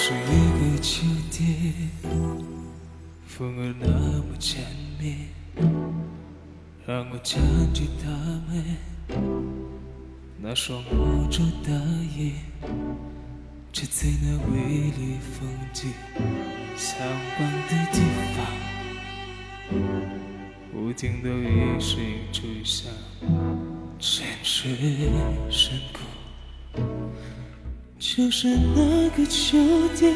是一个秋天，风儿那么缠绵，让我看着他们那双无助的眼，站在那美丽风景相伴的地方，不停的雨声吹响沉睡深谷。就是那个秋天，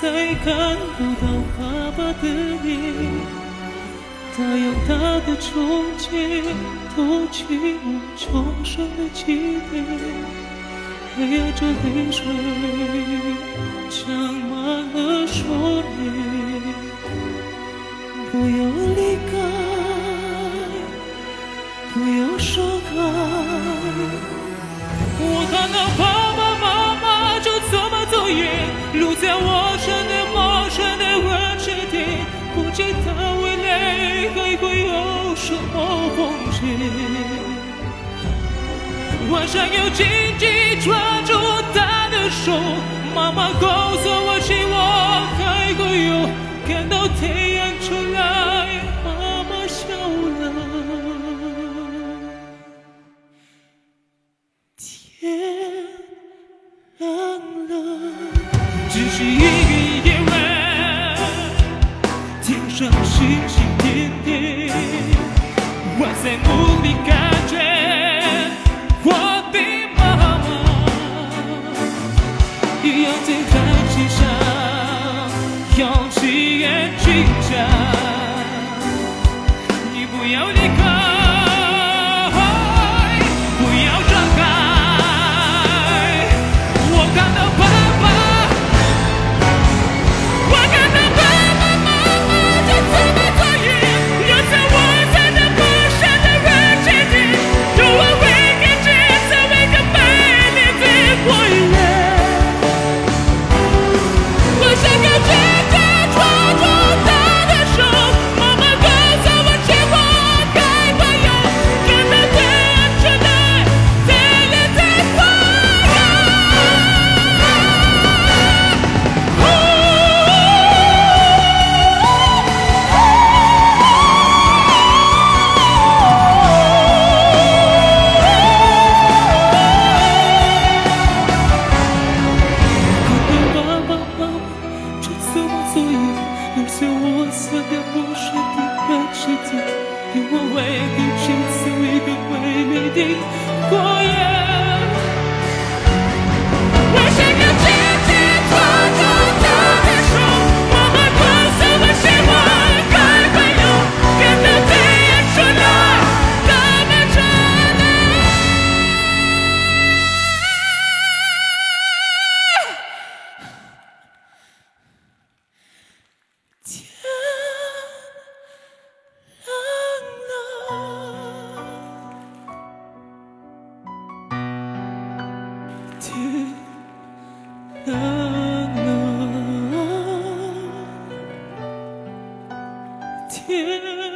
再看不到爸爸的脸。他有他的憧憬，托起我重生的起点。黑暗中泪水，长满了双眼。不要离开，不要伤害。我看到爸路，在我身边陌生的温湿地，不知道未来还会有什么风景。我想要紧紧抓住她的手，妈妈告诉我，希望还会有看到太阳出来，妈妈笑了。天是一个夜晚，天上星星点点，我在梦里感觉这么走远，留下我在那陌生的人世间，给我唯一只有一个美的过。天呐天